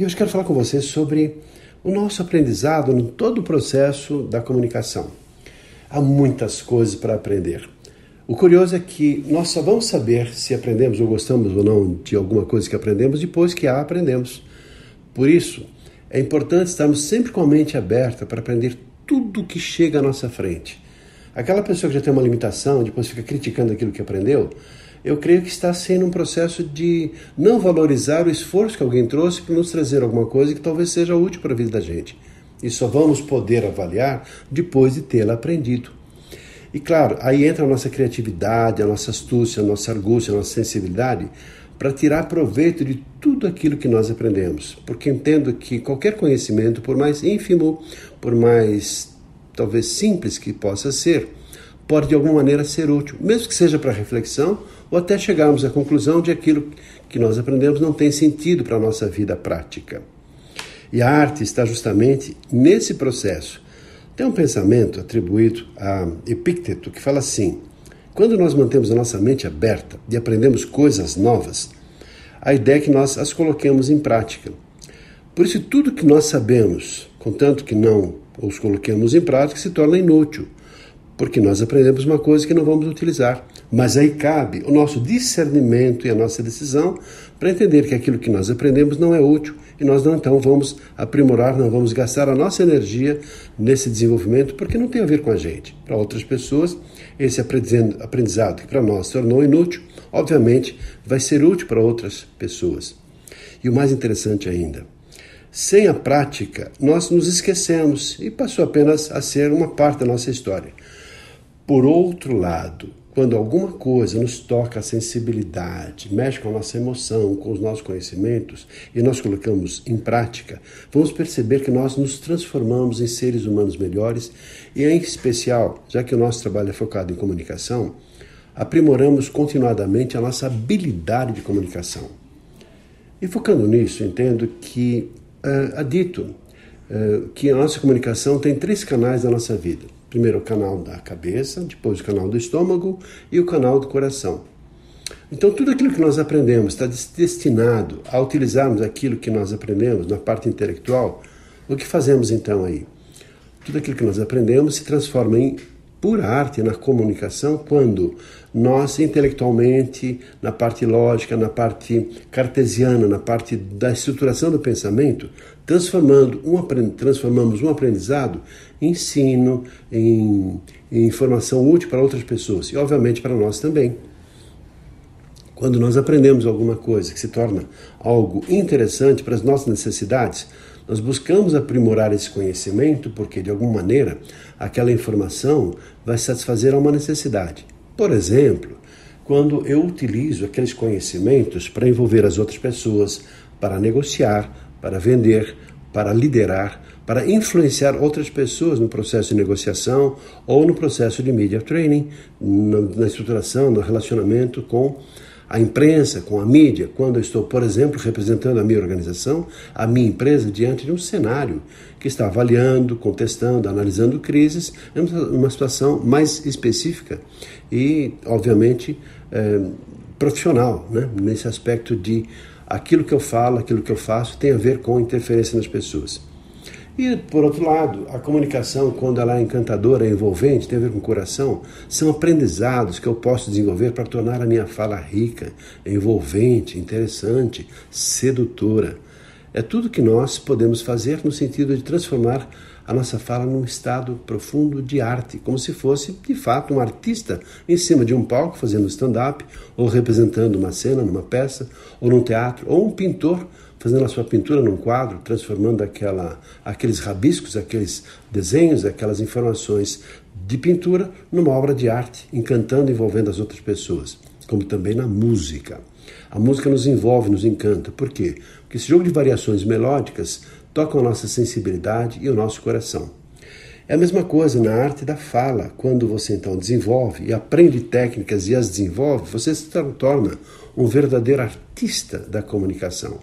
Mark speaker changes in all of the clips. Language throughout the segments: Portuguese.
Speaker 1: e hoje quero falar com você sobre o nosso aprendizado em todo o processo da comunicação. Há muitas coisas para aprender. O curioso é que nós só vamos saber se aprendemos ou gostamos ou não de alguma coisa que aprendemos depois que a aprendemos. Por isso, é importante estarmos sempre com a mente aberta para aprender tudo que chega à nossa frente. Aquela pessoa que já tem uma limitação, depois fica criticando aquilo que aprendeu, eu creio que está sendo um processo de não valorizar o esforço que alguém trouxe para nos trazer alguma coisa que talvez seja útil para a vida da gente. E só vamos poder avaliar depois de tê-la aprendido. E claro, aí entra a nossa criatividade, a nossa astúcia, a nossa argúcia, a nossa sensibilidade para tirar proveito de tudo aquilo que nós aprendemos. Porque entendo que qualquer conhecimento, por mais ínfimo, por mais talvez simples que possa ser, pode de alguma maneira ser útil, mesmo que seja para reflexão ou até chegarmos à conclusão de aquilo que nós aprendemos não tem sentido para a nossa vida prática. E a arte está justamente nesse processo. Tem um pensamento atribuído a Epícteto que fala assim: quando nós mantemos a nossa mente aberta e aprendemos coisas novas, a ideia é que nós as coloquemos em prática. Por isso, tudo que nós sabemos, contanto que não os coloquemos em prática, se torna inútil, porque nós aprendemos uma coisa que não vamos utilizar. Mas aí cabe o nosso discernimento e a nossa decisão para entender que aquilo que nós aprendemos não é útil e nós não então vamos aprimorar, não vamos gastar a nossa energia nesse desenvolvimento porque não tem a ver com a gente. Para outras pessoas, esse aprendizado que para nós se tornou inútil, obviamente vai ser útil para outras pessoas. E o mais interessante ainda, sem a prática, nós nos esquecemos e passou apenas a ser uma parte da nossa história. Por outro lado, quando alguma coisa nos toca a sensibilidade, mexe com a nossa emoção, com os nossos conhecimentos e nós colocamos em prática, vamos perceber que nós nos transformamos em seres humanos melhores e, em especial, já que o nosso trabalho é focado em comunicação, aprimoramos continuadamente a nossa habilidade de comunicação. E focando nisso, entendo que uh, há dito uh, que a nossa comunicação tem três canais da nossa vida Primeiro o canal da cabeça, depois o canal do estômago e o canal do coração. Então, tudo aquilo que nós aprendemos está destinado a utilizarmos aquilo que nós aprendemos na parte intelectual. O que fazemos então aí? Tudo aquilo que nós aprendemos se transforma em pura arte na comunicação quando nós intelectualmente, na parte lógica, na parte cartesiana, na parte da estruturação do pensamento, transformando um, transformamos um aprendizado em ensino, em, em informação útil para outras pessoas e, obviamente, para nós também. Quando nós aprendemos alguma coisa que se torna algo interessante para as nossas necessidades, nós buscamos aprimorar esse conhecimento porque, de alguma maneira, aquela informação vai satisfazer a uma necessidade. Por exemplo, quando eu utilizo aqueles conhecimentos para envolver as outras pessoas, para negociar, para vender, para liderar, para influenciar outras pessoas no processo de negociação ou no processo de media training, na, estruturação, no relacionamento com a imprensa, com a mídia, quando eu estou, por exemplo, representando a minha organização, a minha empresa, diante de um cenário que está avaliando, contestando, analisando crises, é uma situação mais específica e, obviamente, é, profissional, né? nesse aspecto de aquilo que eu falo, aquilo que eu faço tem a ver com interferência nas pessoas. E, por outro lado, a comunicação, quando ela é encantadora, é envolvente, tem a ver com o coração, são aprendizados que eu posso desenvolver para tornar a minha fala rica, envolvente, interessante, sedutora. É tudo que nós podemos fazer no sentido de transformar a nossa fala num estado profundo de arte, como se fosse, de fato, um artista em cima de um palco fazendo stand-up, ou representando uma cena numa peça, ou num teatro, ou um pintor fazendo a sua pintura num quadro, transformando aquela, aqueles rabiscos, aqueles desenhos, aquelas informações de pintura numa obra de arte, encantando e envolvendo as outras pessoas, como também na música. A música nos envolve, nos encanta. Por quê? Porque esse jogo de variações melódicas tocam a nossa sensibilidade e o nosso coração. É a mesma coisa na arte da fala. Quando você então desenvolve e aprende técnicas e as desenvolve, você se torna um verdadeiro artista da comunicação,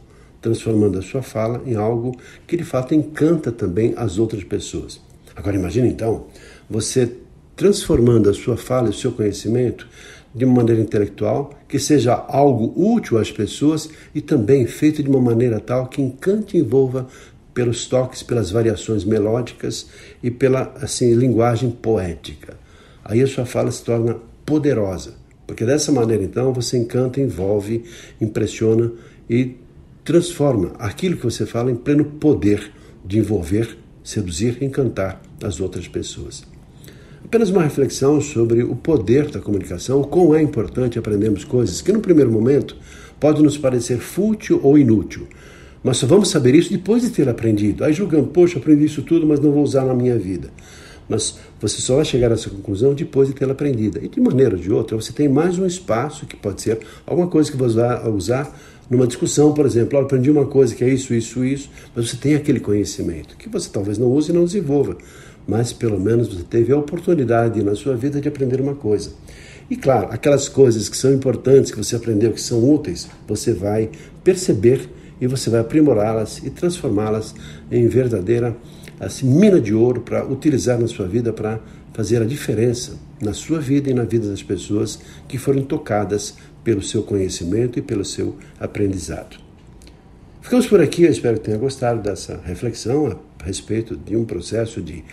Speaker 1: transformando a sua fala em algo que de fato encanta também as outras pessoas. Agora imagine então você transformando a sua fala e o seu conhecimento de uma maneira intelectual, que seja algo útil às pessoas e também feito de uma maneira tal que encante e envolva pelos toques, pelas variações melódicas e pela assim linguagem poética. Aí a sua fala se torna poderosa, porque dessa maneira então você encanta, envolve, impressiona e transforma aquilo que você fala em pleno poder de envolver, seduzir, encantar as outras pessoas. Apenas uma reflexão sobre o poder da comunicação, o quão é importante aprendermos coisas que no primeiro momento pode nos parecer fútil ou inútil, mas só vamos saber isso depois de ter aprendido. Aí julgamos, poxa, aprendi isso tudo, mas não vou usar na minha vida. Mas você só vai chegar a essa conclusão depois de tê-la aprendido. E de maneira ou de outra, você tem mais um espaço que pode ser alguma coisa que você vai usar numa discussão, por exemplo. Eu aprendi uma coisa que é isso, isso, isso, mas você tem aquele conhecimento que você talvez não use e não desenvolva. Mas pelo menos você teve a oportunidade na sua vida de aprender uma coisa. E claro, aquelas coisas que são importantes, que você aprendeu, que são úteis, você vai perceber e você vai aprimorá-las e transformá-las em verdadeira assim, mina de ouro para utilizar na sua vida para fazer a diferença na sua vida e na vida das pessoas que foram tocadas pelo seu conhecimento e pelo seu aprendizado. Ficamos por aqui, eu espero que tenha gostado dessa reflexão a respeito de um processo de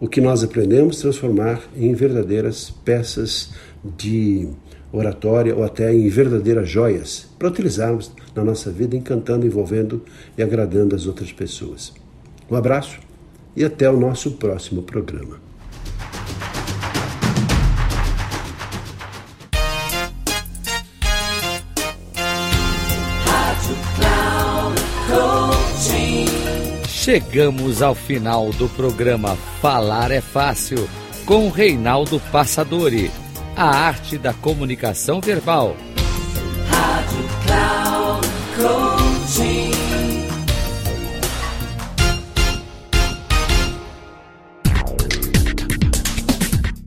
Speaker 1: o que nós aprendemos transformar em verdadeiras peças de oratória ou até em verdadeiras joias para utilizarmos na nossa vida, encantando, envolvendo e agradando as outras pessoas. Um abraço e até o nosso próximo programa.
Speaker 2: Chegamos ao final do programa Falar é Fácil com Reinaldo Passadori a arte da comunicação verbal.